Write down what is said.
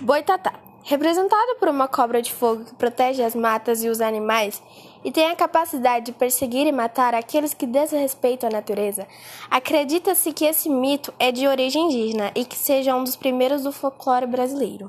Boitatá. Representado por uma cobra de fogo que protege as matas e os animais e tem a capacidade de perseguir e matar aqueles que desrespeitam a natureza, acredita-se que esse mito é de origem indígena e que seja um dos primeiros do folclore brasileiro.